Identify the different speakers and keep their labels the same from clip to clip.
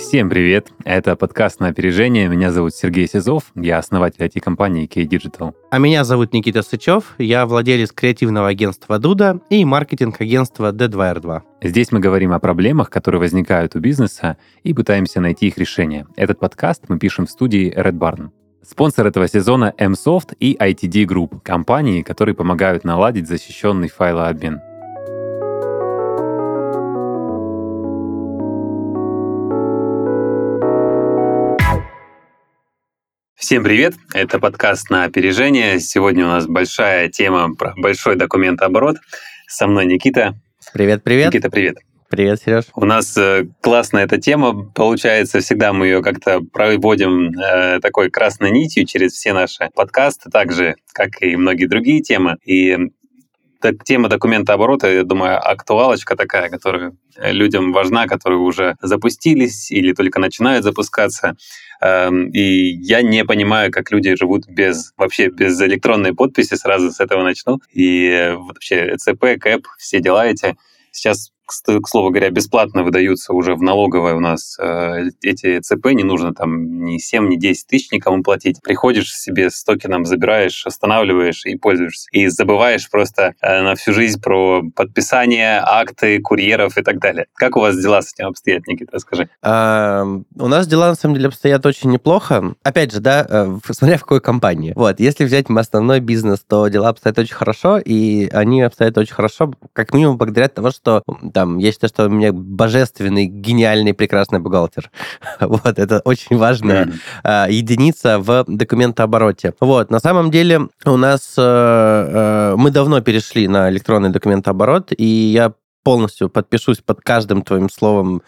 Speaker 1: Всем привет! Это подкаст «На опережение». Меня зовут Сергей Сизов, я основатель IT-компании K-Digital.
Speaker 2: А меня зовут Никита Сычев, я владелец креативного агентства «Дуда» и маркетинг-агентства D2R2.
Speaker 1: Здесь мы говорим о проблемах, которые возникают у бизнеса, и пытаемся найти их решение. Этот подкаст мы пишем в студии Red Barn. Спонсор этого сезона MSoft и ITD Group, компании, которые помогают наладить защищенный файлообмен. Всем привет! Это подкаст на опережение. Сегодня у нас большая тема про большой документооборот. Со мной Никита.
Speaker 2: Привет, привет.
Speaker 1: Никита, привет.
Speaker 2: Привет, Сереж.
Speaker 1: У нас э, классная эта тема. Получается, всегда мы ее как-то проводим э, такой красной нитью через все наши подкасты, так же, как и многие другие темы. И так, тема документа оборота, я думаю, актуалочка такая, которая людям важна, которые уже запустились или только начинают запускаться. Эм, и я не понимаю, как люди живут без вообще без электронной подписи. Сразу с этого начну. И вообще ЦП, КЭП, все дела эти. Сейчас к слову говоря, бесплатно выдаются уже в налоговой у нас э, эти ЦП, не нужно там ни 7, ни 10 тысяч никому платить. Приходишь себе с токеном, забираешь, останавливаешь и пользуешься. И забываешь просто э, на всю жизнь про подписание, акты, курьеров и так далее. Как у вас дела с этим обстоят, Никита, расскажи.
Speaker 2: У нас дела, на самом деле, обстоят очень неплохо. Опять же, да, э, смотря в какой компании. Вот, если взять основной бизнес, то дела обстоят очень хорошо, и они обстоят очень хорошо, как минимум благодаря тому, что там, я считаю, что у меня божественный, гениальный, прекрасный бухгалтер. вот, это очень важная mm-hmm. единица в документообороте. Вот, на самом деле у нас, э, э, мы давно перешли на электронный документооборот, и я полностью подпишусь под каждым твоим словом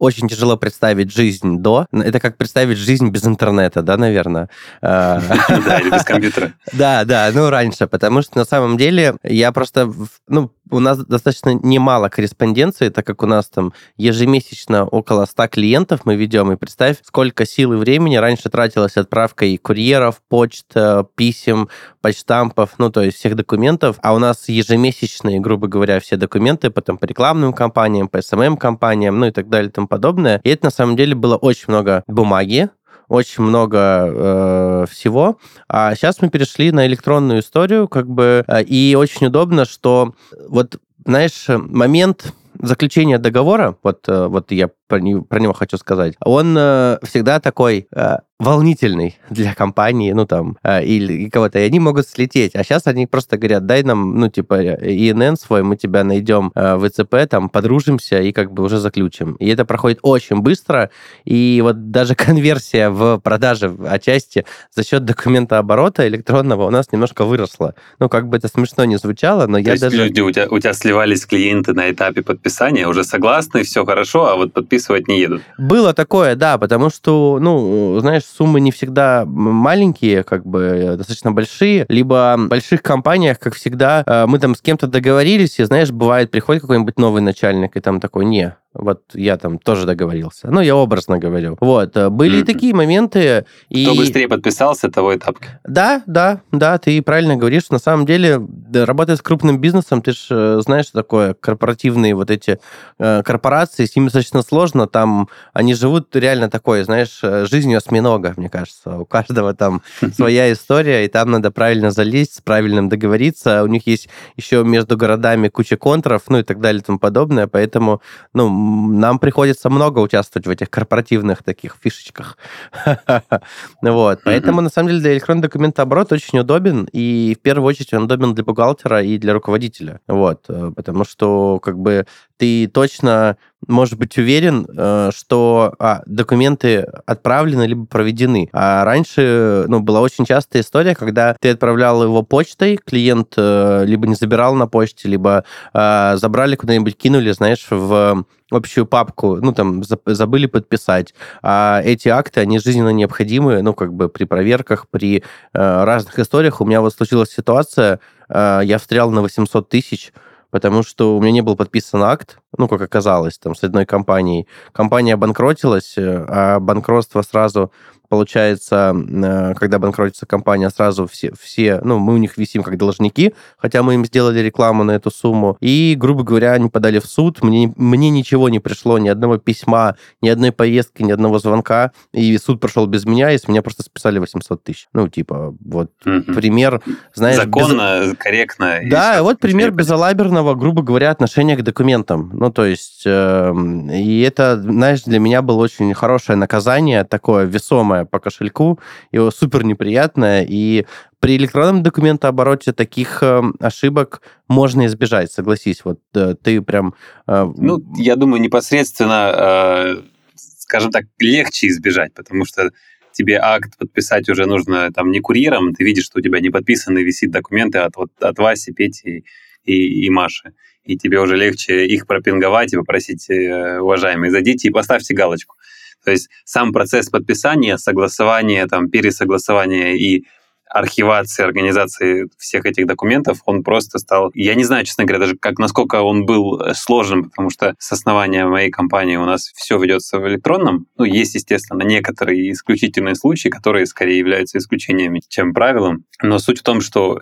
Speaker 2: очень тяжело представить жизнь до. Это как представить жизнь без интернета, да, наверное?
Speaker 1: А, да, или без компьютера.
Speaker 2: Да, да, ну, раньше, потому что на самом деле я просто, ну, у нас достаточно немало корреспонденции, так как у нас там ежемесячно около 100 клиентов мы ведем, и представь, сколько сил и времени раньше тратилось отправкой курьеров, почт, э, писем, почтампов, ну, то есть всех документов, а у нас ежемесячные, грубо говоря, все документы, потом по рекламным компаниям, по SMM-компаниям, ну и так далее и тому подобное. И это на самом деле было очень много бумаги, очень много э, всего. А сейчас мы перешли на электронную историю, как бы, э, и очень удобно, что вот, знаешь, момент заключения договора, вот, э, вот я про, не, про него хочу сказать, он э, всегда такой э, волнительный для компании, ну там, э, или кого-то, и они могут слететь. А сейчас они просто говорят, дай нам, ну типа, ИНН свой, мы тебя найдем э, в ИЦП, там, подружимся и как бы уже заключим. И это проходит очень быстро, и вот даже конверсия в продаже отчасти за счет документа оборота электронного у нас немножко выросла. Ну, как бы это смешно не звучало, но То я
Speaker 1: есть
Speaker 2: даже...
Speaker 1: люди, у тебя, у тебя сливались клиенты на этапе подписания, уже согласны, все хорошо, а вот подписывать переписывать не едут.
Speaker 2: Было такое, да, потому что, ну, знаешь, суммы не всегда маленькие, как бы достаточно большие, либо в больших компаниях, как всегда, э, мы там с кем-то договорились, и, знаешь, бывает, приходит какой-нибудь новый начальник, и там такой, не, вот я там тоже договорился. Ну, я образно говорю. Вот. Э, были mm-hmm. такие моменты.
Speaker 1: И... Кто быстрее подписался, того этап.
Speaker 2: Да, да, да, ты правильно говоришь. На самом деле, работая с крупным бизнесом, ты же э, знаешь, что такое корпоративные вот эти э, корпорации, с ними достаточно сложно. Там они живут реально такой, знаешь, э, жизнью осьминога, мне кажется. У каждого там своя история, и там надо правильно залезть, с правильным договориться. У них есть еще между городами куча контров, ну и так далее и тому подобное. Поэтому, ну, нам приходится много участвовать в этих корпоративных таких фишечках. вот. Поэтому, на самом деле, для электронного документооборота очень удобен, и в первую очередь он удобен для бухгалтера и для руководителя. Вот. Э, потому что, как бы, ты точно можешь быть уверен, э, что а, документы отправлены либо проведены. А раньше ну, была очень частая история, когда ты отправлял его почтой, клиент э, либо не забирал на почте, либо а, забрали куда-нибудь, кинули, знаешь, в общую папку, ну, там, забыли подписать. А эти акты, они жизненно необходимы, ну, как бы при проверках, при э, разных историях. У меня вот случилась ситуация, э, я встрял на 800 тысяч, потому что у меня не был подписан акт, ну, как оказалось, там, с одной компанией. Компания обанкротилась, э, а банкротство сразу получается, э, когда банкротится компания, сразу все, все, ну, мы у них висим как должники, хотя мы им сделали рекламу на эту сумму. И, грубо говоря, они подали в суд. Мне, мне ничего не пришло, ни одного письма, ни одной поездки, ни одного звонка. И суд прошел без меня, и с меня просто списали 800 тысяч. Ну, типа, вот mm-hmm. пример, знаешь...
Speaker 1: Законно, без... корректно.
Speaker 2: Да, вот пример безалаберного, грубо говоря, отношения к документам. Ну, то есть, э, и это, знаешь, для меня было очень хорошее наказание, такое весомое, по кошельку, его супер неприятное, и при электронном документообороте таких э, ошибок можно избежать, согласись. Вот э, ты прям...
Speaker 1: Э, ну, я думаю, непосредственно, э, скажем так, легче избежать, потому что тебе акт подписать уже нужно там не курьером, ты видишь, что у тебя не подписаны, висит документы от, вот, от Васи, Пети и, и Маши. И тебе уже легче их пропинговать и попросить, э, уважаемые, зайдите и поставьте галочку. То есть сам процесс подписания, согласования, там, пересогласования и архивации, организации всех этих документов, он просто стал... Я не знаю, честно говоря, даже как, насколько он был э, сложным, потому что с основания моей компании у нас все ведется в электронном. Ну, есть, естественно, некоторые исключительные случаи, которые скорее являются исключениями, чем правилом. Но суть в том, что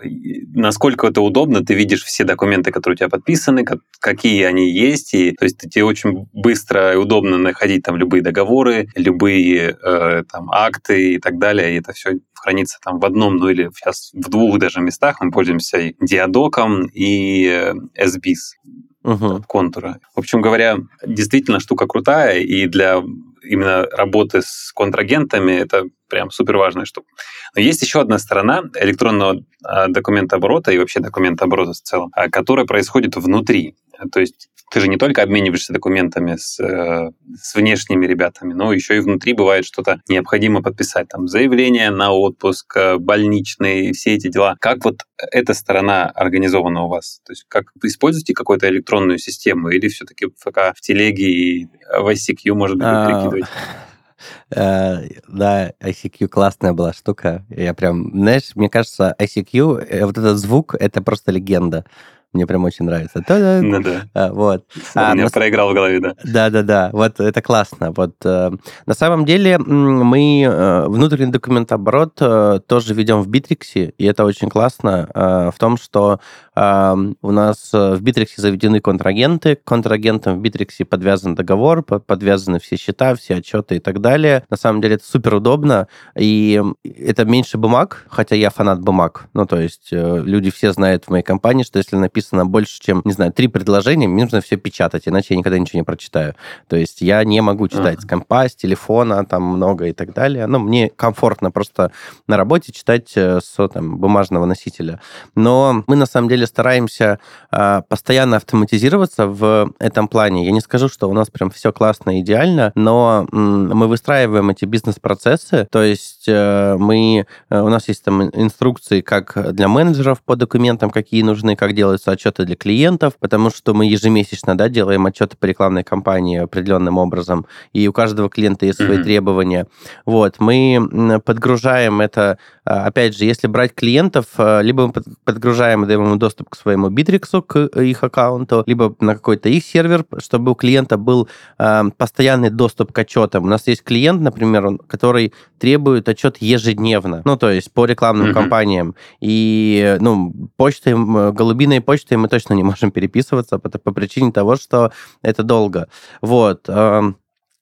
Speaker 1: насколько это удобно, ты видишь все документы, которые у тебя подписаны, какие они есть, и то есть тебе очень быстро и удобно находить там любые договоры, любые э, там акты и так далее, и это все хранится там в одном ну или сейчас в двух даже местах мы пользуемся и диадоком, и SBIS uh-huh. от контура. В общем говоря, действительно штука крутая, и для именно работы с контрагентами это прям супер важная штука. Но есть еще одна сторона электронного а, документа оборота и вообще документа оборота в целом, а, которая происходит внутри. То есть ты же не только обмениваешься документами с, э, с внешними ребятами, но еще и внутри бывает что-то необходимо подписать. Там заявление на отпуск, э, больничные, все эти дела. Как вот эта сторона организована у вас? То есть как вы используете какую-то электронную систему или все-таки пока в телеге и в ICQ, может быть, вы перекидываете?
Speaker 2: Э, да, ICQ классная была штука. Я прям, знаешь, мне кажется, ICQ, э, вот этот звук, это просто легенда. Мне прям очень нравится.
Speaker 1: Ну да.
Speaker 2: А, вот.
Speaker 1: А, меня проиграл в голове, да.
Speaker 2: Да-да-да, вот это классно. Вот э, на самом деле мы э, внутренний документооборот э, тоже ведем в Битриксе, и это очень классно э, в том, что э, у нас в Битриксе заведены контрагенты, к контрагентам в Битриксе подвязан договор, подвязаны все счета, все отчеты и так далее. На самом деле это супер удобно, и это меньше бумаг, хотя я фанат бумаг. Ну, то есть э, люди все знают в моей компании, что если написано больше, чем, не знаю, три предложения, мне нужно все печатать, иначе я никогда ничего не прочитаю. То есть я не могу читать uh-huh. с компа, с телефона, там много и так далее. Но мне комфортно просто на работе читать э, с там, бумажного носителя. Но мы на самом деле стараемся э, постоянно автоматизироваться в этом плане. Я не скажу, что у нас прям все классно и идеально, но м, мы выстраиваем эти бизнес-процессы, то есть э, мы, э, у нас есть там инструкции как для менеджеров по документам, какие нужны, как делаются отчеты для клиентов, потому что мы ежемесячно да, делаем отчеты по рекламной кампании определенным образом, и у каждого клиента есть свои mm-hmm. требования. Вот, мы подгружаем это, опять же, если брать клиентов, а, либо мы подгружаем, даем ему доступ к своему Битриксу, к их аккаунту, либо на какой-то их сервер, чтобы у клиента был а, постоянный доступ к отчетам. У нас есть клиент, например, который требует отчет ежедневно, ну, то есть по рекламным mm-hmm. кампаниям. И, ну, почтой, голубиной почтой почтой мы точно не можем переписываться по, по причине того, что это долго. Вот.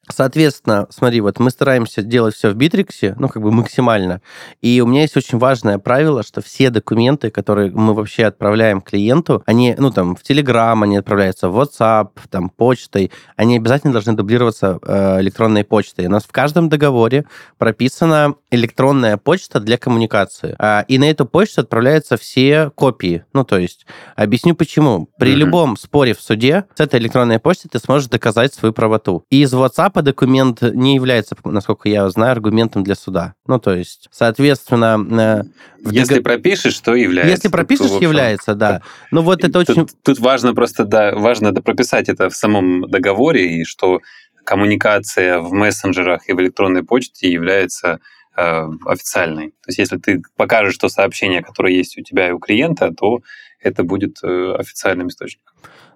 Speaker 2: Соответственно, смотри, вот мы стараемся делать все в Битриксе, ну, как бы максимально. И у меня есть очень важное правило, что все документы, которые мы вообще отправляем клиенту, они, ну, там, в Telegram, они отправляются в WhatsApp, там, почтой, они обязательно должны дублироваться э, электронной почтой. У нас в каждом договоре прописана электронная почта для коммуникации. А, и на эту почту отправляются все копии. Ну, то есть, объясню почему. При mm-hmm. любом споре в суде с этой электронной почтой ты сможешь доказать свою правоту. И из WhatsApp КАПа документ не является, насколько я знаю, аргументом для суда. Ну, то есть, соответственно...
Speaker 1: Э, Если дог... пропишешь, то является.
Speaker 2: Если пропишешь, то, является, да. Ну, вот это
Speaker 1: тут,
Speaker 2: очень...
Speaker 1: Тут важно просто, да, важно прописать это в самом договоре, и что коммуникация в мессенджерах и в электронной почте является э, официальной. То есть если ты покажешь то сообщение, которое есть у тебя и у клиента, то это будет э, официальным источником.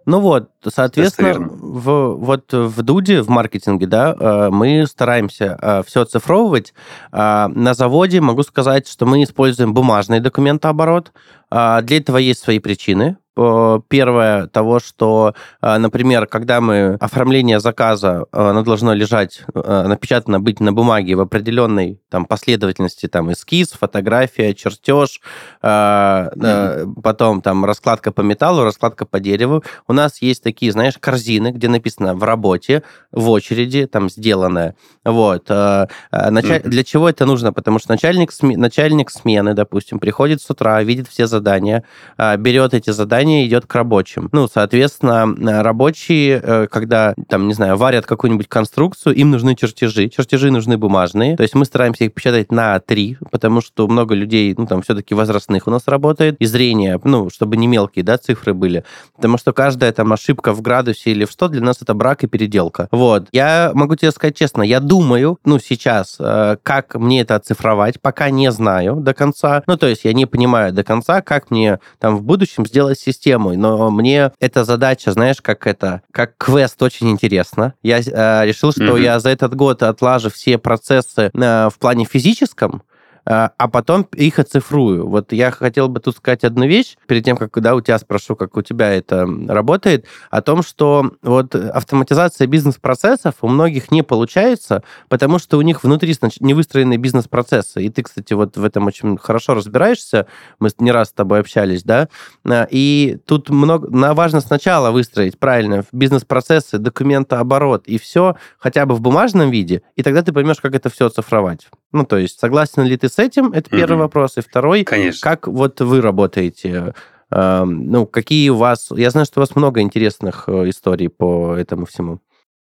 Speaker 2: Ну вот, соответственно, в, вот в Дуде, в маркетинге, да, э, мы стараемся э, все оцифровывать. А, на заводе могу сказать, что мы используем бумажный документооборот. Для этого есть свои причины. Первое того, что, а, например, когда мы оформление заказа, а, оно должно лежать, напечатано быть на бумаге в определенной там, последовательности, там эскиз, фотография, чертеж, mm-hmm. потом там раскладка по металлу, раскладка по дереву. У нас есть такие, знаешь, корзины, где написано в работе, в очереди, там сделанное. Вот. Началь... Mm-hmm. Для чего это нужно? Потому что начальник, сме... начальник смены, допустим, приходит с утра, видит все задания, берет эти задания, задание идет к рабочим. Ну, соответственно, э, рабочие, э, когда, там, не знаю, варят какую-нибудь конструкцию, им нужны чертежи. Чертежи нужны бумажные. То есть мы стараемся их печатать на три, потому что много людей, ну, там, все-таки возрастных у нас работает. И зрение, ну, чтобы не мелкие, да, цифры были. Потому что каждая там ошибка в градусе или в что для нас это брак и переделка. Вот. Я могу тебе сказать честно, я думаю, ну, сейчас, э, как мне это оцифровать, пока не знаю до конца. Ну, то есть я не понимаю до конца, как мне там в будущем сделать систему, но мне эта задача, знаешь, как это, как квест очень интересно. Я э, решил, что mm-hmm. я за этот год отлажу все процессы э, в плане физическом, а, а потом их оцифрую. Вот я хотел бы тут сказать одну вещь, перед тем, как да, у тебя спрошу, как у тебя это работает, о том, что вот автоматизация бизнес-процессов у многих не получается, потому что у них внутри не выстроены бизнес-процессы. И ты, кстати, вот в этом очень хорошо разбираешься, мы не раз с тобой общались, да, а, и тут много, важно сначала выстроить правильно бизнес-процессы, документооборот и все хотя бы в бумажном виде, и тогда ты поймешь, как это все оцифровать. Ну, то есть, согласен ли ты с этим? Это первый угу. вопрос. И второй,
Speaker 1: Конечно.
Speaker 2: как вот вы работаете? Ну, какие у вас... Я знаю, что у вас много интересных э, историй по этому всему.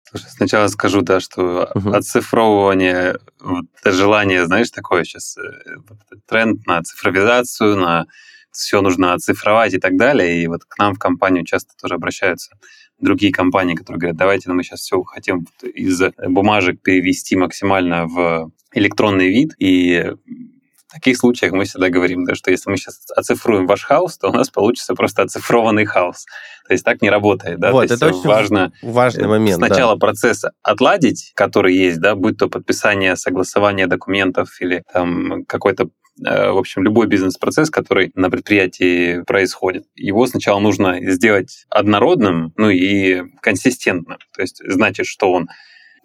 Speaker 1: Слушай, сначала скажу, да, что угу. оцифровывание, желание, знаешь, такое сейчас, э, тренд на цифровизацию, на все нужно оцифровать и так далее. И вот к нам в компанию часто тоже обращаются другие компании, которые говорят, давайте мы сейчас все хотим из бумажек перевести максимально в электронный вид. И в таких случаях мы всегда говорим, да, что если мы сейчас оцифруем ваш хаос, то у нас получится просто оцифрованный хаос. То есть так не работает. Да?
Speaker 2: Вот,
Speaker 1: то
Speaker 2: это очень
Speaker 1: важно
Speaker 2: важный э, момент.
Speaker 1: Сначала
Speaker 2: да.
Speaker 1: процесс отладить, который есть, да, будь то подписание, согласование документов или там какой-то в общем, любой бизнес-процесс, который на предприятии происходит, его сначала нужно сделать однородным, ну и консистентным. То есть значит, что он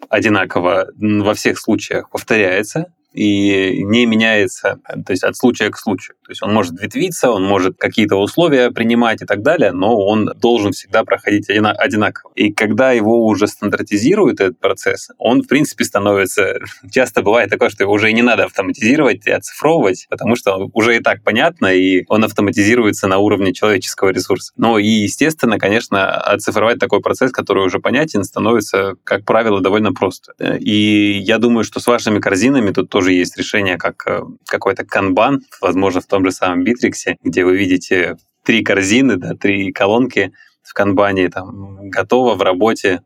Speaker 1: одинаково во всех случаях повторяется, и не меняется, то есть от случая к случаю. То есть он может ветвиться, он может какие-то условия принимать и так далее, но он должен всегда проходить одинаково. И когда его уже стандартизируют, этот процесс, он, в принципе, становится... Часто бывает такое, что его уже и не надо автоматизировать и оцифровывать, потому что уже и так понятно, и он автоматизируется на уровне человеческого ресурса. Но и, естественно, конечно, оцифровать такой процесс, который уже понятен, становится, как правило, довольно просто. И я думаю, что с вашими корзинами тут тоже тоже есть решение, как э, какой-то канбан, возможно, в том же самом Битриксе, где вы видите три корзины, да, три колонки в канбане, там, готово в работе,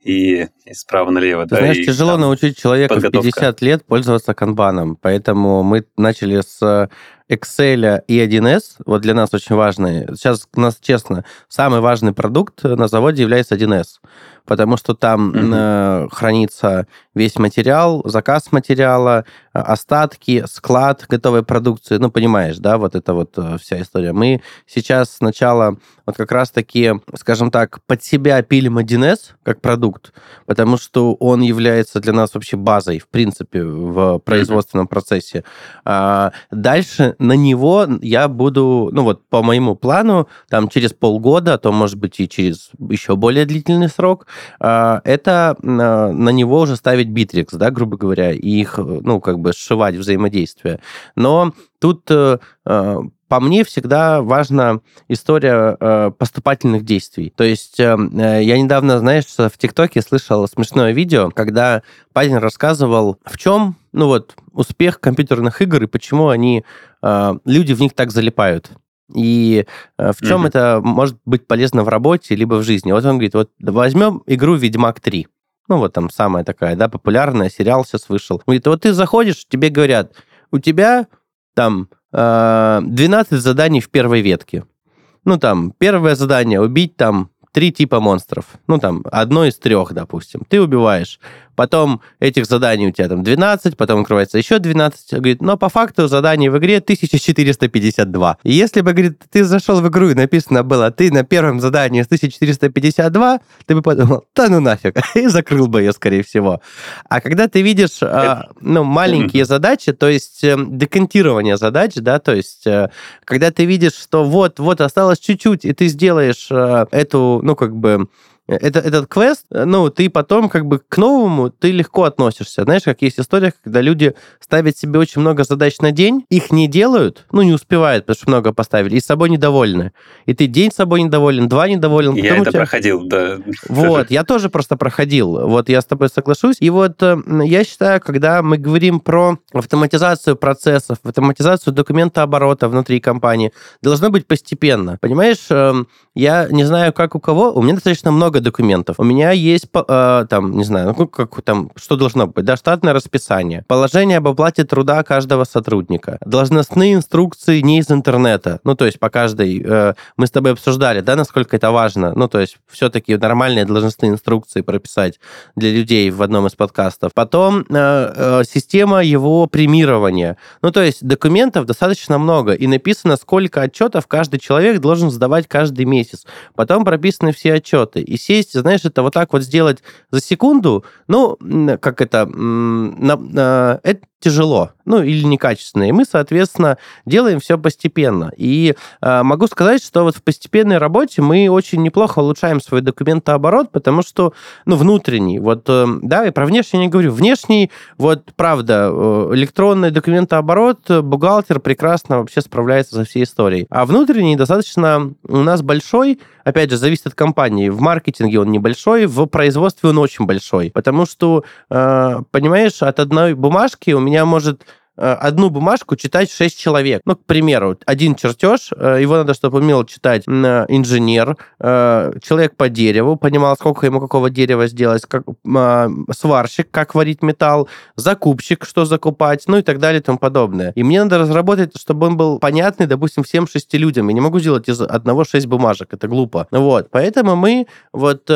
Speaker 1: и, и справа налево.
Speaker 2: Ты да, знаешь, и, тяжело там, научить человека подготовка. в 50 лет пользоваться канбаном, поэтому мы начали с Excel и 1С, вот для нас очень важные. Сейчас у нас, честно, самый важный продукт на заводе является 1С потому что там mm-hmm. хранится весь материал, заказ материала, э, остатки, склад готовой продукции. Ну, понимаешь, да, вот это вот э, вся история. Мы сейчас сначала вот как раз-таки, скажем так, под себя пилим 1С как продукт, потому что он является для нас вообще базой, в принципе, в производственном процессе. А дальше на него я буду, ну вот по моему плану, там через полгода, а то, может быть, и через еще более длительный срок, а, это а, на него уже ставить битрикс, да, грубо говоря, и их, ну, как бы сшивать взаимодействие. Но тут э, э, по мне всегда важна история э, поступательных действий. То есть я недавно, знаешь, в ТикТоке слышал смешное видео, когда парень рассказывал, в чем, ну вот, успех компьютерных игр и почему они, люди в них так залипают и э, в чем mm-hmm. это может быть полезно в работе либо в жизни. Вот он говорит, вот возьмем игру «Ведьмак 3». Ну, вот там самая такая, да, популярная, сериал сейчас вышел. Говорит, вот ты заходишь, тебе говорят, у тебя там 12 э, заданий в первой ветке. Ну, там, первое задание — убить там три типа монстров. Ну, там, одно из трех, допустим. Ты убиваешь. Потом этих заданий у тебя там 12, потом открывается еще 12. Говорит, но по факту заданий в игре 1452. И если бы, говорит, ты зашел в игру и написано было, ты на первом задании с 1452, ты бы подумал, да ну нафиг, и закрыл бы ее, скорее всего. А когда ты видишь, а, ну, маленькие задачи, то есть э, декантирование задач, да, то есть э, когда ты видишь, что вот, вот осталось чуть-чуть, и ты сделаешь э, эту, ну, как бы это, этот квест, ну, ты потом как бы к новому ты легко относишься. Знаешь, как есть история, когда люди ставят себе очень много задач на день, их не делают, ну, не успевают, потому что много поставили, и с собой недовольны. И ты день с собой недоволен, два недоволен.
Speaker 1: Я это тебя... проходил, да.
Speaker 2: Вот, я тоже просто проходил. Вот я с тобой соглашусь. И вот э, я считаю, когда мы говорим про автоматизацию процессов, автоматизацию документа оборота внутри компании, должно быть постепенно. Понимаешь, эм, я не знаю, как у кого, у меня достаточно много много документов. У меня есть, э, там, не знаю, ну, как там, что должно быть, да, штатное расписание, положение об оплате труда каждого сотрудника, должностные инструкции не из интернета, ну, то есть по каждой, э, мы с тобой обсуждали, да, насколько это важно, ну, то есть все-таки нормальные должностные инструкции прописать для людей в одном из подкастов. Потом э, система его премирования. Ну, то есть документов достаточно много, и написано, сколько отчетов каждый человек должен сдавать каждый месяц. Потом прописаны все отчеты. И сесть, знаешь, это вот так вот сделать за секунду, ну, как это, на, на, это тяжело, ну, или некачественно. И мы, соответственно, делаем все постепенно. И э, могу сказать, что вот в постепенной работе мы очень неплохо улучшаем свой документооборот, потому что, ну, внутренний, вот, э, да, и про внешний не говорю. Внешний, вот, правда, э, электронный документооборот, бухгалтер прекрасно вообще справляется со всей историей. А внутренний достаточно у нас большой, опять же, зависит от компании. В маркетинге он небольшой, в производстве он очень большой. Потому что, э, понимаешь, от одной бумажки у меня может Э, одну бумажку читать 6 человек. Ну, к примеру, один чертеж, э, его надо, чтобы умел читать э, инженер, человек по дереву, понимал, сколько ему какого дерева сделать, как, сварщик, как варить металл, закупщик, что закупать, ну и так далее и тому подобное. И мне надо разработать, чтобы он был понятный, допустим, всем шести людям. Я не могу сделать из одного шесть бумажек, это глупо. Вот, поэтому мы вот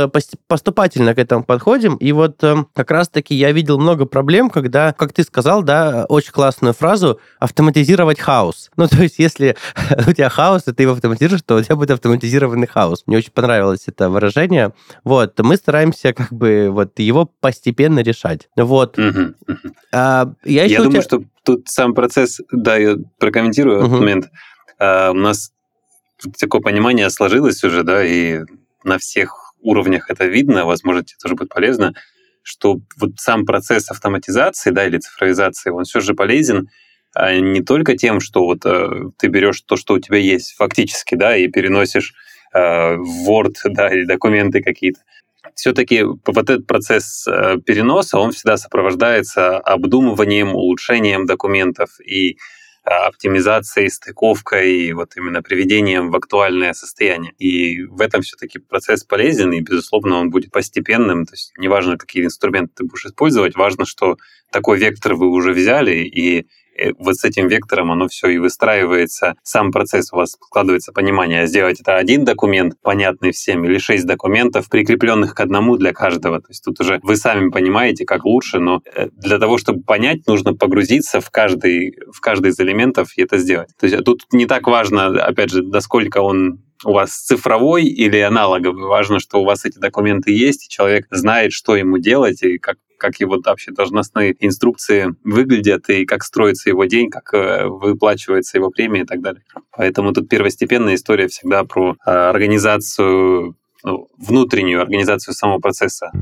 Speaker 2: поступательно к этому подходим, и вот как раз-таки я видел много проблем, когда, как ты сказал, да, очень классно классную фразу «автоматизировать хаос». Ну, то есть, если у тебя хаос, и ты его автоматизируешь, то у тебя будет автоматизированный хаос. Мне очень понравилось это выражение. Вот, мы стараемся как бы вот его постепенно решать. Вот.
Speaker 1: Угу, угу. А, я я думаю, тебя... что тут сам процесс, да, я прокомментирую угу. этот момент. А, у нас такое понимание сложилось уже, да, и на всех уровнях это видно, возможно, это тоже будет полезно что вот сам процесс автоматизации, да, или цифровизации, он все же полезен а не только тем, что вот э, ты берешь то, что у тебя есть фактически, да, и переносишь э, в Word, да, или документы какие-то. Все-таки вот этот процесс э, переноса, он всегда сопровождается обдумыванием, улучшением документов и оптимизацией, стыковкой вот именно приведением в актуальное состояние. И в этом все-таки процесс полезен, и, безусловно, он будет постепенным. То есть неважно, какие инструменты ты будешь использовать, важно, что такой вектор вы уже взяли, и вот с этим вектором оно все и выстраивается, сам процесс у вас складывается понимание, сделать это один документ, понятный всем, или шесть документов, прикрепленных к одному для каждого. То есть тут уже вы сами понимаете, как лучше, но э, для того, чтобы понять, нужно погрузиться в каждый, в каждый из элементов и это сделать. То есть тут не так важно, опять же, насколько он у вас цифровой или аналоговый. Важно, что у вас эти документы есть, и человек знает, что ему делать и как как его вообще должностные инструкции выглядят и как строится его день, как э, выплачивается его премия и так далее. Поэтому тут первостепенная история всегда про э, организацию, ну, внутреннюю организацию самого процесса.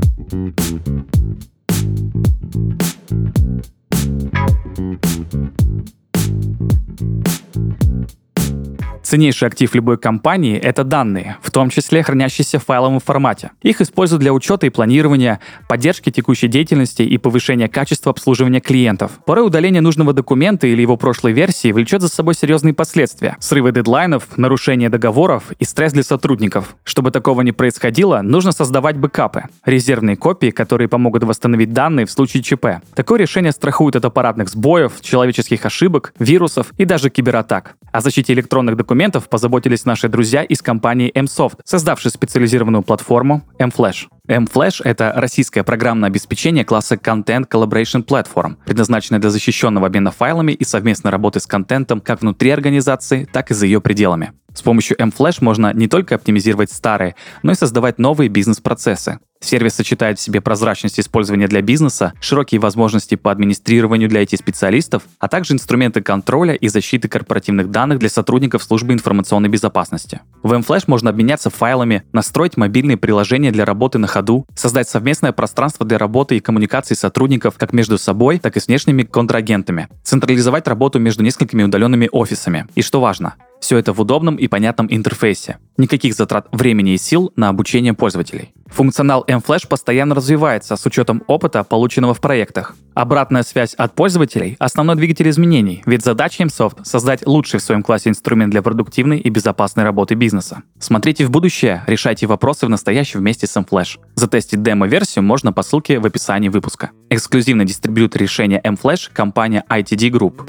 Speaker 3: Ценнейший актив любой компании — это данные, в том числе хранящиеся в файловом формате. Их используют для учета и планирования, поддержки текущей деятельности и повышения качества обслуживания клиентов. Порой удаление нужного документа или его прошлой версии влечет за собой серьезные последствия. Срывы дедлайнов, нарушение договоров и стресс для сотрудников. Чтобы такого не происходило, нужно создавать бэкапы — резервные копии, которые помогут восстановить данные в случае ЧП. Такое решение страхует от аппаратных сбоев, человеческих ошибок, вирусов и даже кибератак. О защите электронных документов документов позаботились наши друзья из компании MSoft, создавшие специализированную платформу MFlash. MFlash — это российское программное обеспечение класса Content Collaboration Platform, предназначенное для защищенного обмена файлами и совместной работы с контентом как внутри организации, так и за ее пределами. С помощью MFlash можно не только оптимизировать старые, но и создавать новые бизнес-процессы. Сервис сочетает в себе прозрачность использования для бизнеса, широкие возможности по администрированию для IT-специалистов, а также инструменты контроля и защиты корпоративных данных для сотрудников службы информационной безопасности. В MFlash можно обменяться файлами, настроить мобильные приложения для работы на ходу, создать совместное пространство для работы и коммуникации сотрудников как между собой, так и с внешними контрагентами, централизовать работу между несколькими удаленными офисами. И что важно, все это в удобном и понятном интерфейсе. Никаких затрат времени и сил на обучение пользователей. Функционал mFlash постоянно развивается с учетом опыта, полученного в проектах. Обратная связь от пользователей – основной двигатель изменений, ведь задача MSoft – создать лучший в своем классе инструмент для продуктивной и безопасной работы бизнеса. Смотрите в будущее, решайте вопросы в настоящем вместе с mFlash. Затестить демо-версию можно по ссылке в описании выпуска. Эксклюзивный дистрибьютор решения mFlash – компания ITD Group.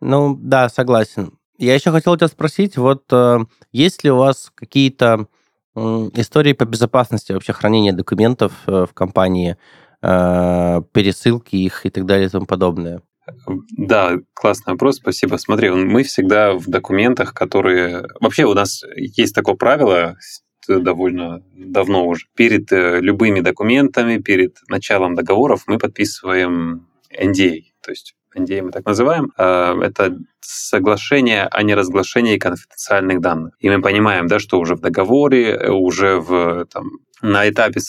Speaker 2: Ну, да, согласен. Я еще хотел тебя спросить, вот э, есть ли у вас какие-то истории по безопасности вообще хранения документов э, в компании, э, пересылки их и так далее и тому подобное?
Speaker 1: Да, классный вопрос, спасибо. Смотри, мы всегда в документах, которые... Вообще у нас есть такое правило, довольно давно уже. Перед любыми документами, перед началом договоров мы подписываем NDA, то есть NDA мы так называем, а, это соглашение о неразглашении конфиденциальных данных. И мы понимаем, да, что уже в договоре, уже в, там, на этапе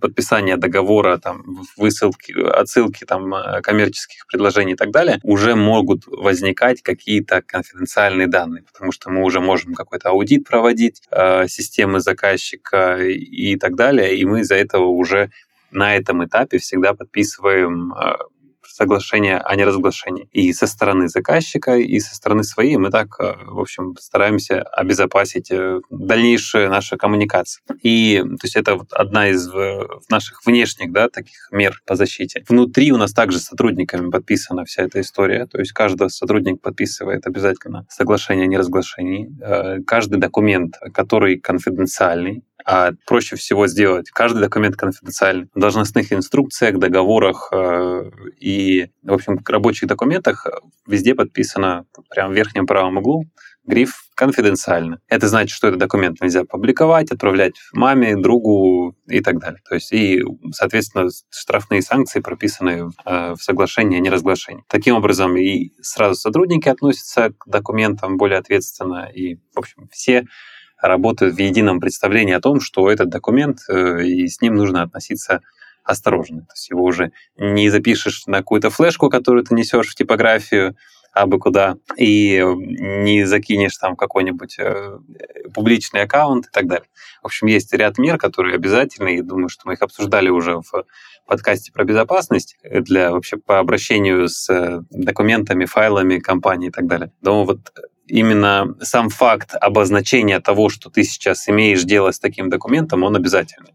Speaker 1: подписания договора, там, высылки, отсылки там, коммерческих предложений и так далее, уже могут возникать какие-то конфиденциальные данные, потому что мы уже можем какой-то аудит проводить э, системы заказчика и так далее, и мы из-за этого уже на этом этапе всегда подписываем соглашение о неразглашении. И со стороны заказчика, и со стороны своей мы так, э, в общем, стараемся обезопасить э, дальнейшую нашу коммуникацию. И то есть это вот одна из наших внешних да, таких мер по защите. Внутри у нас также с сотрудниками подписана вся эта история. То есть каждый сотрудник подписывает обязательно соглашение о неразглашении. Э, каждый документ, который конфиденциальный, а проще всего сделать. Каждый документ конфиденциальный. В должностных инструкциях, договорах э, и, в общем, рабочих документах везде подписано прямо в верхнем правом углу гриф «конфиденциально». Это значит, что этот документ нельзя публиковать, отправлять маме, другу и так далее. То есть и, соответственно, штрафные санкции прописаны э, в соглашении о неразглашении. Таким образом, и сразу сотрудники относятся к документам более ответственно, и, в общем, все работают в едином представлении о том, что этот документ, э, и с ним нужно относиться осторожно. То есть его уже не запишешь на какую-то флешку, которую ты несешь в типографию, а бы куда, и не закинешь там какой-нибудь э, публичный аккаунт и так далее. В общем, есть ряд мер, которые обязательны, и думаю, что мы их обсуждали уже в подкасте про безопасность для вообще по обращению с э, документами, файлами компании и так далее. Но вот именно сам факт обозначения того, что ты сейчас имеешь дело с таким документом, он обязательный.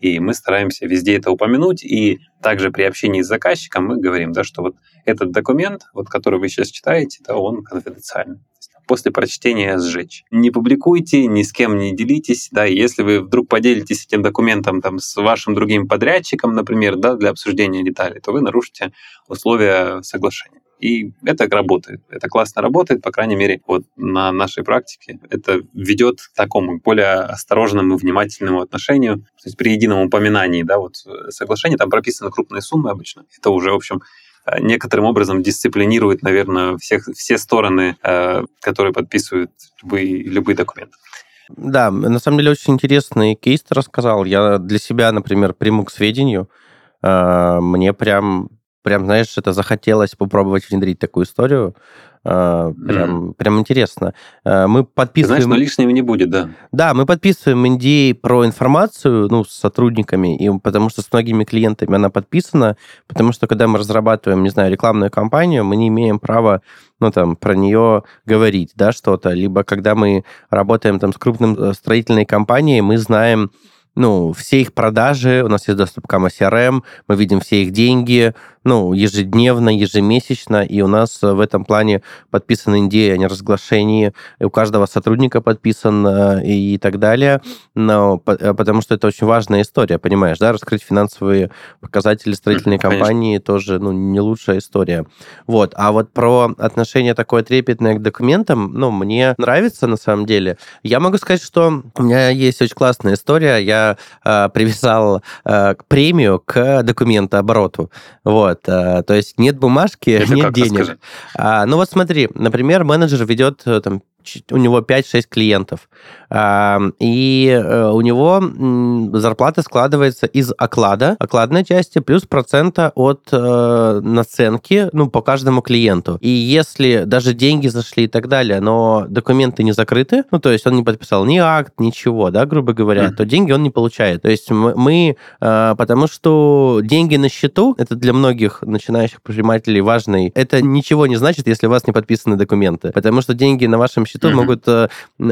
Speaker 1: И мы стараемся везде это упомянуть. И также при общении с заказчиком мы говорим, да, что вот этот документ, вот, который вы сейчас читаете, да, он конфиденциальный. После прочтения сжечь. Не публикуйте, ни с кем не делитесь. Да, если вы вдруг поделитесь этим документом там, с вашим другим подрядчиком, например, да, для обсуждения деталей, то вы нарушите условия соглашения. И это работает. Это классно работает, по крайней мере, вот на нашей практике. Это ведет к такому более осторожному и внимательному отношению. То есть при едином упоминании да, вот соглашения, там прописаны крупные суммы обычно. Это уже, в общем, э, некоторым образом дисциплинирует, наверное, всех, все стороны, э, которые подписывают любые, любые документы.
Speaker 2: Да, на самом деле очень интересный кейс ты рассказал. Я для себя, например, приму к сведению. Э, мне прям прям, знаешь, это захотелось попробовать внедрить такую историю. Uh, прям, mm. прям интересно. Uh, мы подписываем...
Speaker 1: Знаешь, но лишнего не будет, да.
Speaker 2: Да, мы подписываем NDA про информацию, ну, с сотрудниками, и потому что с многими клиентами она подписана, потому что когда мы разрабатываем, не знаю, рекламную кампанию, мы не имеем права, ну, там, про нее говорить, да, что-то. Либо когда мы работаем там с крупным э, строительной компанией, мы знаем, ну, все их продажи, у нас есть доступ к CRM, мы видим все их деньги, ну, ежедневно, ежемесячно, и у нас в этом плане подписан NDA о неразглашении, у каждого сотрудника подписан э, и так далее, но, э, потому что это очень важная история, понимаешь, да, раскрыть финансовые показатели строительной Конечно. компании тоже, ну, не лучшая история. Вот, а вот про отношение такое трепетное к документам, ну, мне нравится на самом деле. Я могу сказать, что у меня есть очень классная история, я э, привязал э, премию к документообороту, вот, э, то есть нет бумажки, это нет денег. А, ну вот смотри, например, менеджер ведет э, там у него 5-6 клиентов. И э, у него зарплата складывается из оклада, окладной части, плюс процента от э, наценки ну, по каждому клиенту. И если даже деньги зашли и так далее, но документы не закрыты, ну, то есть он не подписал ни акт, ничего, да, грубо говоря, mm-hmm. то деньги он не получает. То есть мы, э, потому что деньги на счету, это для многих начинающих предпринимателей важный, это ничего не значит, если у вас не подписаны документы, потому что деньги на вашем счету mm-hmm. могут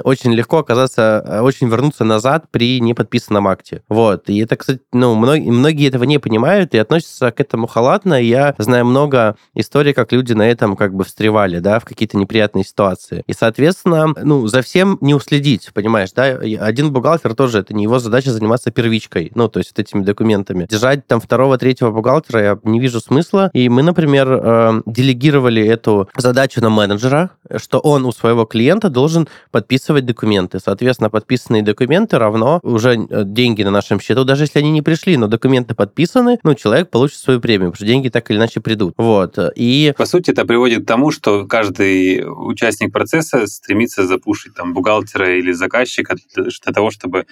Speaker 2: очень легко оказаться оказаться, э, очень вернуться назад при неподписанном акте. Вот. И это, кстати, ну, многие, многие этого не понимают и относятся к этому халатно. Я знаю много историй, как люди на этом как бы встревали, да, в какие-то неприятные ситуации. И, соответственно, ну, за всем не уследить, понимаешь, да? Один бухгалтер тоже, это не его задача заниматься первичкой, ну, то есть вот этими документами. Держать там второго, третьего бухгалтера я не вижу смысла. И мы, например, э, делегировали эту задачу на менеджера, что он у своего клиента должен подписывать документы. Соответственно, подписанные документы равно уже э, деньги на нашем счету. Даже если они не пришли, но документы подписаны, ну, человек получит свою премию, потому что деньги так или иначе придут. Вот. И...
Speaker 1: По сути, это приводит к тому, что каждый участник процесса стремится запушить там бухгалтера или заказчика для того, чтобы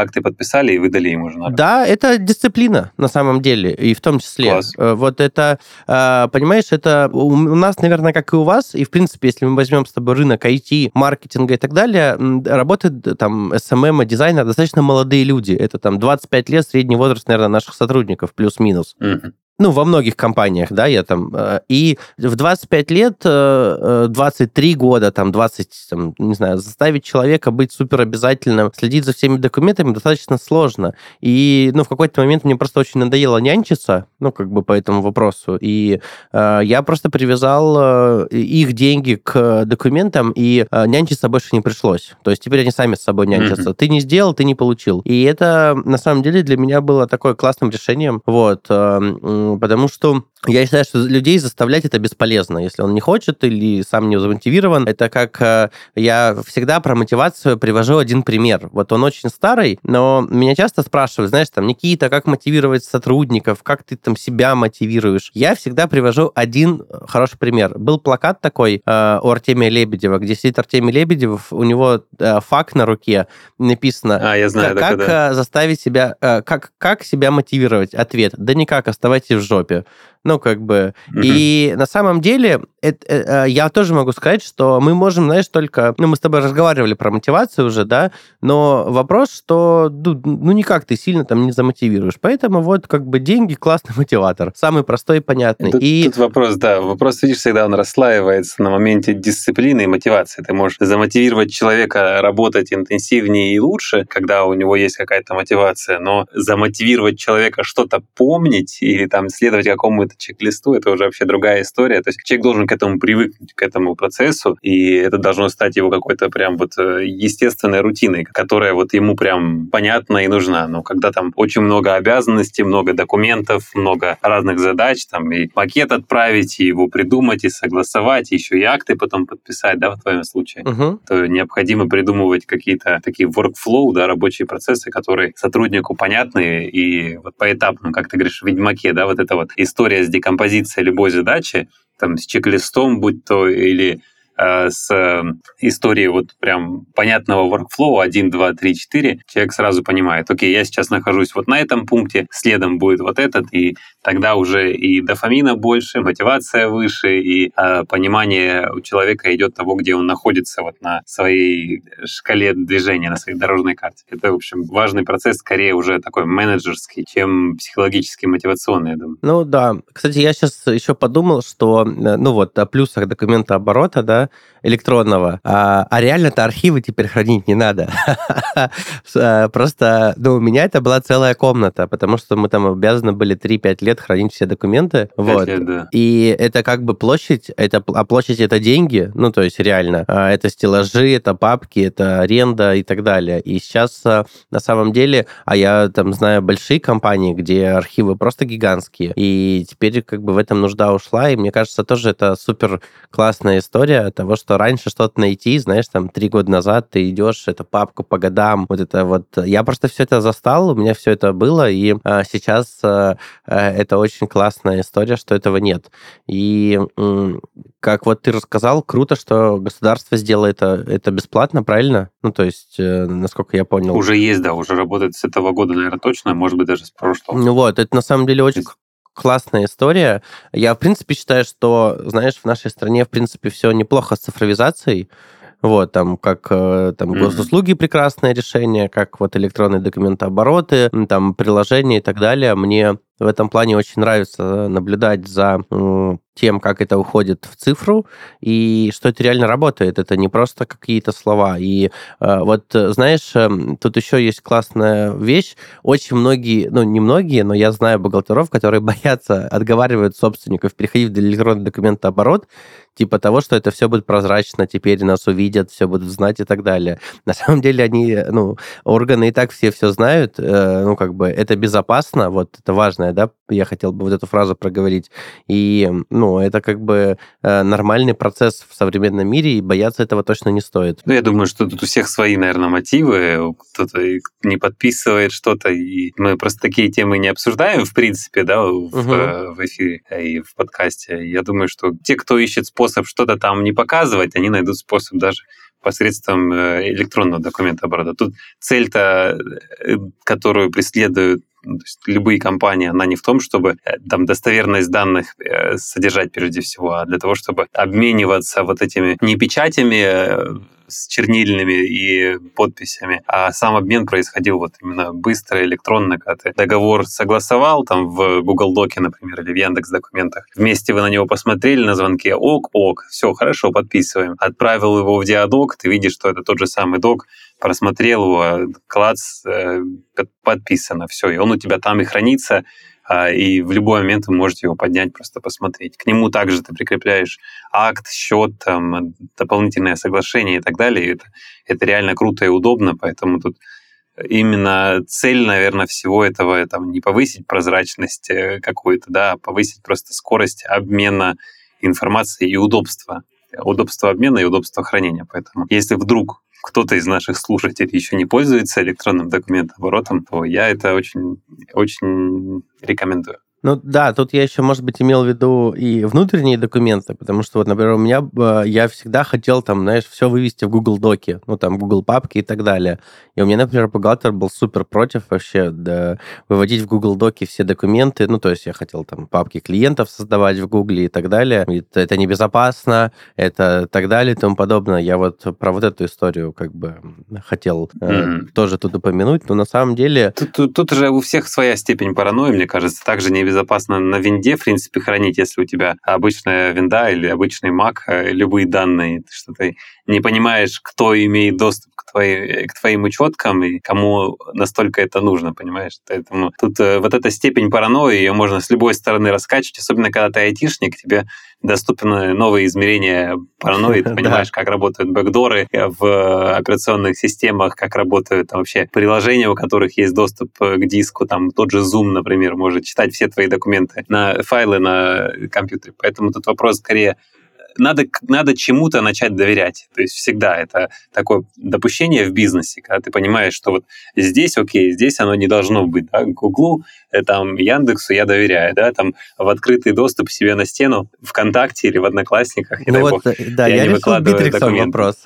Speaker 1: акты подписали и выдали ему же.
Speaker 2: Да, это дисциплина на самом деле, и в том числе. Класс. Э, вот это, э, понимаешь, это у нас, наверное, как и у вас, и в принципе, если мы возьмем с тобой рынок IT, маркетинга и так далее, работают там SMM, дизайнер, достаточно молодые люди. Это там 25 лет, средний возраст, наверное, наших сотрудников, плюс-минус. Угу ну, во многих компаниях, да, я там, э, и в 25 лет, 23 э, э, года, там, 20, там, не знаю, заставить человека быть супер обязательным, следить за всеми документами достаточно сложно. И, ну, в какой-то момент мне просто очень надоело нянчиться, ну, как бы по этому вопросу, и э, я просто привязал их деньги к документам, и э, нянчиться больше не пришлось. То есть теперь они сами с собой нянчатся. Mm-hmm. Ты не сделал, ты не получил. И это, на самом деле, для меня было такое классным решением, вот, э, потому что я считаю, что людей заставлять это бесполезно, если он не хочет или сам не замотивирован. Это как э, я всегда про мотивацию привожу один пример. Вот он очень старый, но меня часто спрашивают, знаешь, там, Никита, как мотивировать сотрудников, как ты там себя мотивируешь? Я всегда привожу один хороший пример. Был плакат такой э, у Артемия Лебедева, где сидит Артемий Лебедев, у него э, факт на руке написано.
Speaker 1: А, я знаю.
Speaker 2: Как, как да. заставить себя, э, как, как себя мотивировать? Ответ. Да никак, оставайтесь в жопе. Ну, как бы. Mm-hmm. И на самом деле это, э, э, я тоже могу сказать, что мы можем, знаешь, только... Ну, мы с тобой разговаривали про мотивацию уже, да, но вопрос, что ну, ну никак ты сильно там не замотивируешь. Поэтому вот как бы деньги классный мотиватор. Самый простой и понятный.
Speaker 1: Тут,
Speaker 2: и...
Speaker 1: тут вопрос, да, вопрос, видишь, всегда он расслаивается на моменте дисциплины и мотивации. Ты можешь замотивировать человека работать интенсивнее и лучше, когда у него есть какая-то мотивация, но замотивировать человека что-то помнить или там следовать какому-то чек-листу, это уже вообще другая история. То есть человек должен к этому привыкнуть, к этому процессу, и это должно стать его какой-то прям вот э, естественной рутиной, которая вот ему прям понятна и нужна. Но когда там очень много обязанностей, много документов, много разных задач, там и пакет отправить, и его придумать, и согласовать, и еще и акты потом подписать, да, в твоем случае, угу. то необходимо придумывать какие-то такие workflow, да, рабочие процессы, которые сотруднику понятны, и вот поэтапно, как ты говоришь, в Ведьмаке, да, вот эта вот история с декомпозицией любой задачи, там, с чек-листом, будь то или с э, историей вот прям понятного workflow 1, 2, 3, 4, человек сразу понимает, окей, я сейчас нахожусь вот на этом пункте, следом будет вот этот, и тогда уже и дофамина больше, мотивация выше, и э, понимание у человека идет того, где он находится вот на своей шкале движения, на своей дорожной карте. Это, в общем, важный процесс, скорее уже такой менеджерский, чем психологически мотивационный, я думаю.
Speaker 2: Ну да. Кстати, я сейчас еще подумал, что, э, ну вот, о плюсах документа оборота, да, электронного, а, а реально-то архивы теперь хранить не надо. Э, просто, ну, у меня это была целая комната, потому что мы там обязаны были 3-5 лет хранить все документы. Вот. И это как бы площадь, это, а площадь это деньги, ну, то есть реально. А, это стеллажи, это папки, это аренда и так далее. И сейчас а, на самом деле, а я там знаю большие компании, где архивы просто гигантские, и теперь как бы в этом нужда ушла, и мне кажется, тоже это супер классная история того, что раньше что-то найти, знаешь, там три года назад ты идешь, это папку по годам, вот это вот. Я просто все это застал, у меня все это было, и а, сейчас а, это очень классная история, что этого нет. И как вот ты рассказал, круто, что государство сделало это, это бесплатно, правильно? Ну, то есть, э, насколько я понял.
Speaker 1: Уже есть, да, уже работает с этого года, наверное, точно, может быть, даже с прошлого.
Speaker 2: Ну вот, это на самом деле очень классная история. Я, в принципе, считаю, что, знаешь, в нашей стране, в принципе, все неплохо с цифровизацией. Вот, там, как э, там, mm-hmm. госуслуги прекрасное решение, как вот электронные документообороты, там, приложения и так далее. Мне в этом плане очень нравится наблюдать за тем, как это уходит в цифру, и что это реально работает. Это не просто какие-то слова. И э, вот, знаешь, эм, тут еще есть классная вещь. Очень многие, ну, не многие, но я знаю бухгалтеров, которые боятся, отговаривают собственников переходить в электронный документооборот, типа того, что это все будет прозрачно, теперь нас увидят, все будут знать и так далее. На самом деле они, ну, органы и так все все знают, э, ну, как бы это безопасно, вот это важное, да, я хотел бы вот эту фразу проговорить. И, ну, это как бы э, нормальный процесс в современном мире, и бояться этого точно не стоит.
Speaker 1: Ну, я думаю, что тут у всех свои, наверное, мотивы, кто-то не подписывает что-то, и мы просто такие темы не обсуждаем, в принципе, да, в, угу. в эфире и в подкасте. Я думаю, что те, кто ищет способ что-то там не показывать, они найдут способ даже посредством э, электронного документа оборота. Тут цель-то, э, которую преследуют ну, то есть любые компании, она не в том, чтобы э, там достоверность данных содержать прежде всего, а для того, чтобы обмениваться вот этими не печатями с чернильными и подписями, а сам обмен происходил вот именно быстро, электронно, когда ты договор согласовал там в Google Доке, например, или в Яндекс Документах. Вместе вы на него посмотрели на звонке, ок, ок, все, хорошо, подписываем. Отправил его в диадок, ты видишь, что это тот же самый док, просмотрел его, клац, э, подписано, все, и он у тебя там и хранится, и в любой момент вы можете его поднять, просто посмотреть. К нему также ты прикрепляешь акт, счет, там, дополнительное соглашение и так далее. И это, это реально круто и удобно, поэтому тут именно цель, наверное, всего этого там, не повысить прозрачность э, какую-то, да, а повысить просто скорость обмена информацией и удобства. Удобство обмена и удобство хранения. Поэтому если вдруг кто-то из наших слушателей еще не пользуется электронным документооборотом, то я это очень, очень рекомендую.
Speaker 2: Ну да, тут я еще, может быть, имел в виду и внутренние документы, потому что вот, например, у меня э, я всегда хотел там, знаешь, все вывести в Google Доки, ну там Google папки и так далее. И у меня, например, бухгалтер был супер против вообще да, выводить в Google Доки все документы, ну то есть я хотел там папки клиентов создавать в Google и так далее. Это, это небезопасно, это так далее и тому подобное. Я вот про вот эту историю как бы хотел э, mm-hmm. тоже тут упомянуть, но на самом деле...
Speaker 1: Тут, тут, тут же у всех своя степень паранойи, мне кажется, также не безопасно на винде, в принципе, хранить, если у тебя обычная винда или обычный Mac, э, любые данные, что ты не понимаешь, кто имеет доступ к, твоей, к твоим учеткам и кому настолько это нужно, понимаешь? Поэтому тут э, вот эта степень паранойи, ее можно с любой стороны раскачивать, особенно когда ты айтишник, тебе доступны новые измерения паранойи, ты понимаешь, как работают бэкдоры в операционных системах, как работают там, вообще приложения, у которых есть доступ к диску, там тот же Zoom, например, может читать все твои документы на файлы на компьютере. Поэтому тут вопрос скорее надо, надо чему-то начать доверять. То есть всегда это такое допущение в бизнесе, когда ты понимаешь, что вот здесь окей, здесь оно не должно быть. Да? Гуглу, э, там, Яндексу я доверяю, да, там в открытый доступ себе на стену ВКонтакте или в Одноклассниках.
Speaker 2: Ну вот, бог, э, да, я, я не решил Битриксом вопрос.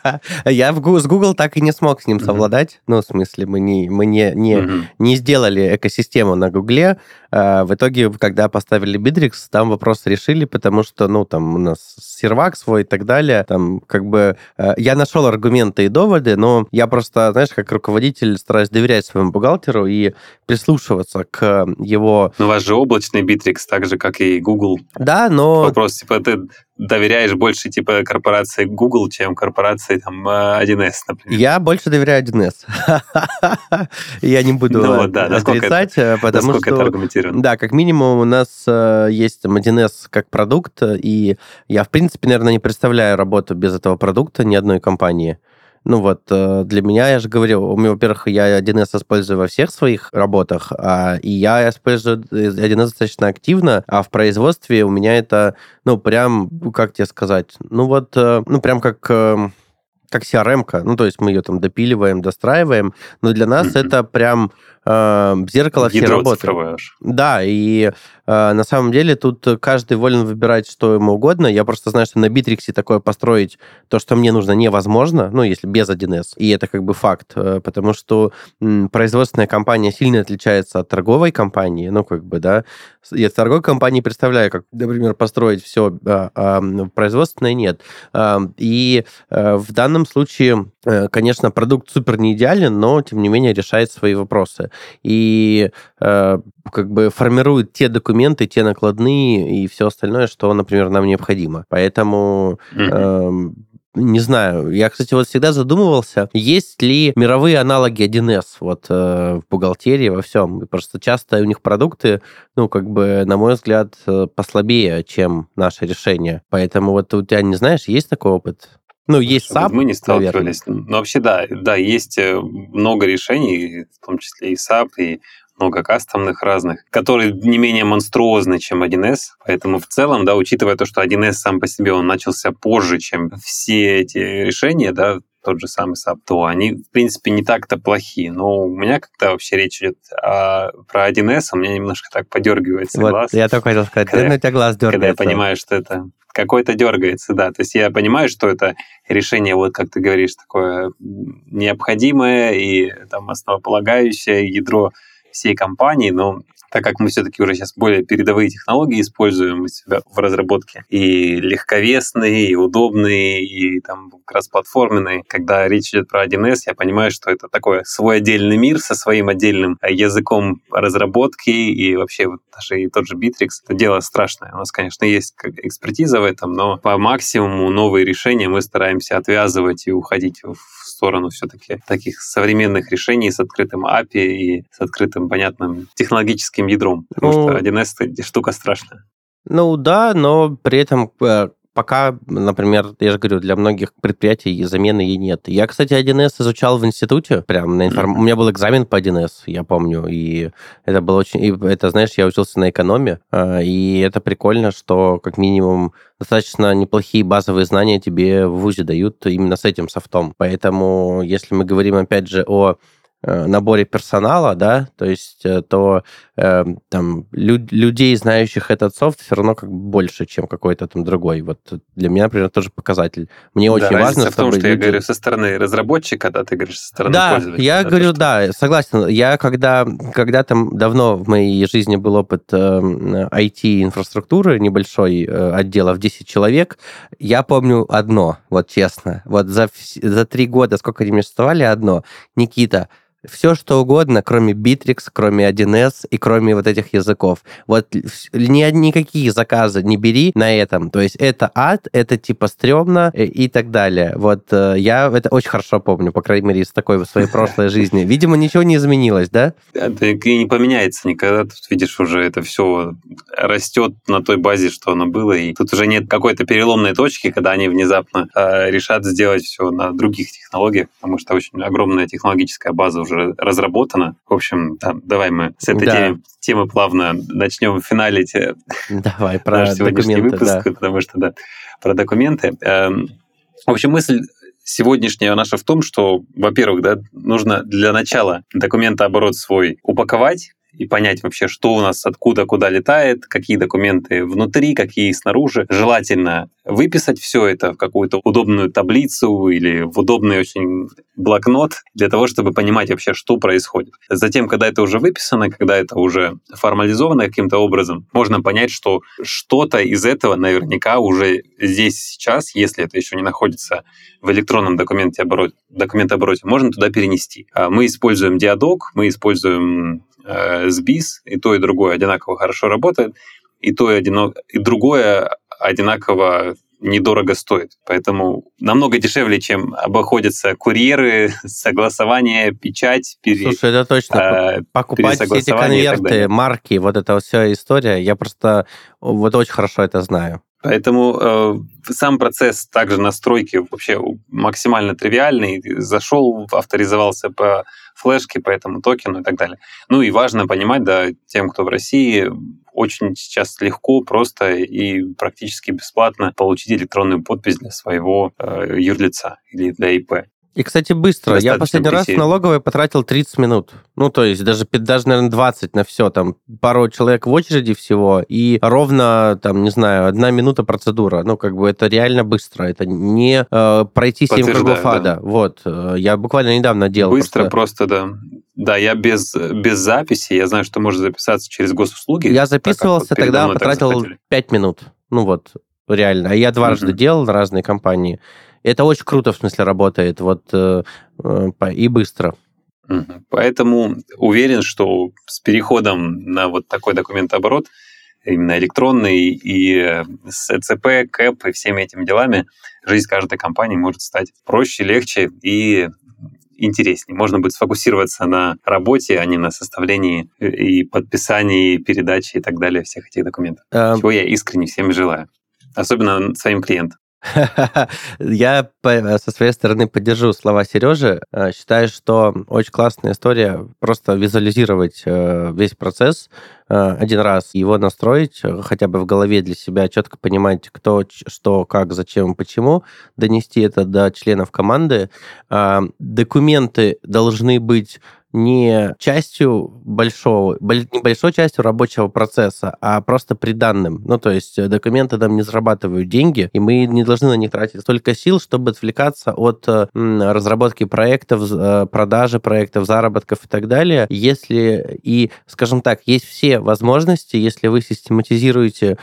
Speaker 2: я в, с Google так и не смог с ним совладать. Ну, в смысле, мы не, мы не, не, не сделали экосистему на Гугле. А, в итоге, когда поставили Bittrex, там вопрос решили, потому что, ну, там у нас сервак свой и так далее. Там как бы э, я нашел аргументы и доводы, но я просто, знаешь, как руководитель стараюсь доверять своему бухгалтеру и прислушиваться к его...
Speaker 1: Но у вас же облачный Bittrex, так же, как и Google.
Speaker 2: Да, но...
Speaker 1: Вопрос, типа, ты доверяешь больше типа корпорации Google, чем корпорации там 1С,
Speaker 2: например. Я больше доверяю 1С. Я не буду ну, да, отрицать,
Speaker 1: это,
Speaker 2: э, потому
Speaker 1: что... это аргументировано.
Speaker 2: Да, как минимум у нас э, есть там 1С как продукт, и я, в принципе, наверное, не представляю работу без этого продукта ни одной компании. Ну вот, э, для меня, я же говорил, у меня, во-первых, я 1С использую во всех своих работах, а, и я использую 1С достаточно активно, а в производстве у меня это, ну, прям, как тебе сказать, ну вот, э, ну, прям как э, как CRM-ка, ну, то есть мы ее там допиливаем, достраиваем, но для нас это прям э, зеркало всей работы. Да, и э, на самом деле тут каждый волен выбирать, что ему угодно. Я просто знаю, что на Битриксе такое построить, то, что мне нужно, невозможно, ну, если без 1С. И это как бы факт, э, потому что м, производственная компания сильно отличается от торговой компании, ну, как бы, да. Я в торговой компании представляю, как, например, построить все, а, а производственное нет. А, и а, в данном случае, э, конечно, продукт супер не идеален, но, тем не менее, решает свои вопросы и э, как бы формирует те документы, те накладные и все остальное, что, например, нам необходимо. Поэтому э, не знаю. Я, кстати, вот всегда задумывался, есть ли мировые аналоги 1С вот э, в бухгалтерии, во всем. Просто часто у них продукты, ну, как бы, на мой взгляд, э, послабее, чем наше решение. Поэтому вот у тебя, не знаешь, есть такой опыт? Ну, есть SAP,
Speaker 1: Мы не сталкивались. Наверное. Ну, вообще, да, да, есть э, много решений, в том числе и SAP, и много кастомных разных, которые не менее монструозны, чем 1С. Поэтому в целом, да, учитывая то, что 1С сам по себе он начался позже, чем все эти решения, да, тот же самый SAP, то они, в принципе, не так-то плохие. Но у меня когда вообще речь идет о, про 1С, у меня немножко так подергивается
Speaker 2: вот,
Speaker 1: глаз.
Speaker 2: Я только хотел сказать, когда, у тебя глаз дергается.
Speaker 1: Когда я понимаю, что это какой-то дергается, да. То есть я понимаю, что это решение, вот как ты говоришь, такое необходимое и там основополагающее ядро всей компании, но так как мы все-таки уже сейчас более передовые технологии используем у себя в разработке, и легковесные, и удобные, и там кроссплатформенные, когда речь идет про 1С, я понимаю, что это такой свой отдельный мир со своим отдельным языком разработки, и вообще вот даже и тот же Bittrex, это дело страшное. У нас, конечно, есть экспертиза в этом, но по максимуму новые решения мы стараемся отвязывать и уходить в сторону все-таки таких современных решений с открытым API и с открытым, понятным технологическим ядром. Потому ну, что 1С — это штука страшная.
Speaker 2: Ну да, но при этом э, пока, например, я же говорю, для многих предприятий замены ей нет. Я, кстати, 1С изучал в институте, прям на информ... mm-hmm. у меня был экзамен по 1С, я помню, и это было очень... И это, знаешь, я учился на экономе, а, и это прикольно, что как минимум достаточно неплохие базовые знания тебе в ВУЗе дают именно с этим софтом. Поэтому, если мы говорим, опять же, о Э, наборе персонала, да, то есть э, то э, там лю- людей, знающих этот софт, все равно как больше, чем какой-то там другой. Вот для меня, например, тоже показатель. Мне да, очень важно,
Speaker 1: в том, что люди... я говорю со стороны разработчика, да, ты говоришь со стороны
Speaker 2: да,
Speaker 1: пользователя.
Speaker 2: я да, говорю, что... да, согласен. Я когда, когда там давно в моей жизни был опыт э, IT-инфраструктуры, небольшой э, отдела в 10 человек, я помню одно, вот честно. Вот за, за три года, сколько они мне одно. Никита, все, что угодно, кроме Bittrex, кроме 1С и кроме вот этих языков. Вот ни, никакие заказы не бери на этом. То есть это ад, это типа стрёмно и, и так далее. Вот э, я это очень хорошо помню, по крайней мере, из такой своей прошлой жизни. Видимо, ничего не изменилось, да?
Speaker 1: Это и не поменяется никогда. Тут, видишь, уже это все растет на той базе, что оно было. И тут уже нет какой-то переломной точки, когда они внезапно э, решат сделать все на других технологиях, потому что очень огромная технологическая база уже разработана. В общем, там, давай мы с этой да. темы, темы плавно начнем финалить
Speaker 2: давай, про наш сегодняшний выпуск, да.
Speaker 1: потому что, да, про документы. Эм, в общем, мысль сегодняшняя наша в том, что, во-первых, да, нужно для начала документооборот свой упаковать, и понять вообще, что у нас откуда куда летает, какие документы внутри, какие снаружи. Желательно выписать все это в какую-то удобную таблицу или в удобный очень блокнот для того, чтобы понимать вообще, что происходит. Затем, когда это уже выписано, когда это уже формализовано каким-то образом, можно понять, что что-то из этого наверняка уже здесь сейчас, если это еще не находится в электронном документе обороте, документообороте, можно туда перенести. А мы используем диадок, мы используем э, сбис, и то, и другое одинаково хорошо работает, и то, и, одино... и другое одинаково недорого стоит. Поэтому намного дешевле, чем обходятся курьеры, согласование, печать,
Speaker 2: пере... Слушай, это точно. Э, Покупать все эти конверты, марки, вот эта вся история, я просто вот очень хорошо это знаю.
Speaker 1: Поэтому э, сам процесс также настройки вообще максимально тривиальный. Зашел, авторизовался по флешке, по этому токену и так далее. Ну и важно понимать, да, тем, кто в России, очень сейчас легко, просто и практически бесплатно получить электронную подпись для своего э, юрлица или для ИП.
Speaker 2: И, кстати, быстро. Достаточно я последний раз в налоговой потратил 30 минут. Ну, то есть даже, даже, наверное, 20 на все. Там пару человек в очереди всего, и ровно, там, не знаю, одна минута процедура. Ну, как бы это реально быстро. Это не э, пройти 7 кругов ада. Да. Вот. Э, я буквально недавно делал.
Speaker 1: Быстро просто, просто да. Да, я без, без записи. Я знаю, что можно записаться через госуслуги.
Speaker 2: Я записывался, вот тогда потратил 5 минут. Ну вот, реально. А я дважды mm-hmm. делал на разные компании. Это очень круто, в смысле, работает. Вот э, э, и быстро.
Speaker 1: Поэтому уверен, что с переходом на вот такой документооборот, именно электронный, и с ЭЦП, КЭП и всеми этими делами, жизнь каждой компании может стать проще, легче и интереснее. Можно будет сфокусироваться на работе, а не на составлении и подписании, передаче и так далее всех этих документов. А... Чего я искренне всем желаю. Особенно своим клиентам.
Speaker 2: Я со своей стороны поддержу слова Сережи. Э, считаю, что очень классная история просто визуализировать э, весь процесс э, один раз, его настроить, хотя бы в голове для себя четко понимать, кто, что, как, зачем, почему, донести это до членов команды. Документы должны быть не частью большого, небольшой частью рабочего процесса, а просто приданным. Ну, то есть э, документы нам не зарабатывают деньги, и мы не должны на них тратить столько сил, чтобы отвлекаться от э, разработки проектов, э, продажи проектов, заработков и так далее. Если и, скажем так, есть все возможности, если вы систематизируете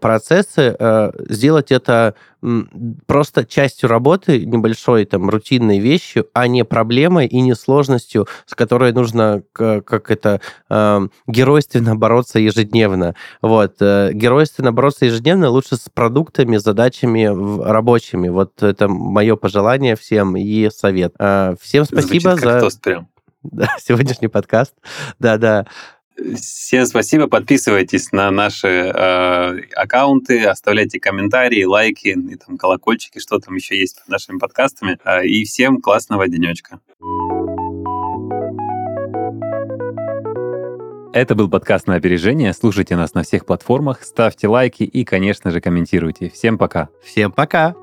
Speaker 2: процессы, сделать это просто частью работы, небольшой там рутинной вещью, а не проблемой и не сложностью, с которой нужно как это э, геройственно бороться ежедневно. Вот э, геройственно бороться ежедневно лучше с продуктами, задачами рабочими. Вот это мое пожелание всем и совет. Э, всем спасибо Звучит за тост прям. Да, сегодняшний подкаст. Да, да.
Speaker 1: Всем спасибо. Подписывайтесь на наши э, аккаунты, оставляйте комментарии, лайки и там колокольчики, что там еще есть под нашими подкастами. Э, и всем классного денечка. Это был подкаст на опережение. Слушайте нас на всех платформах, ставьте лайки и, конечно же, комментируйте. Всем пока.
Speaker 2: Всем пока.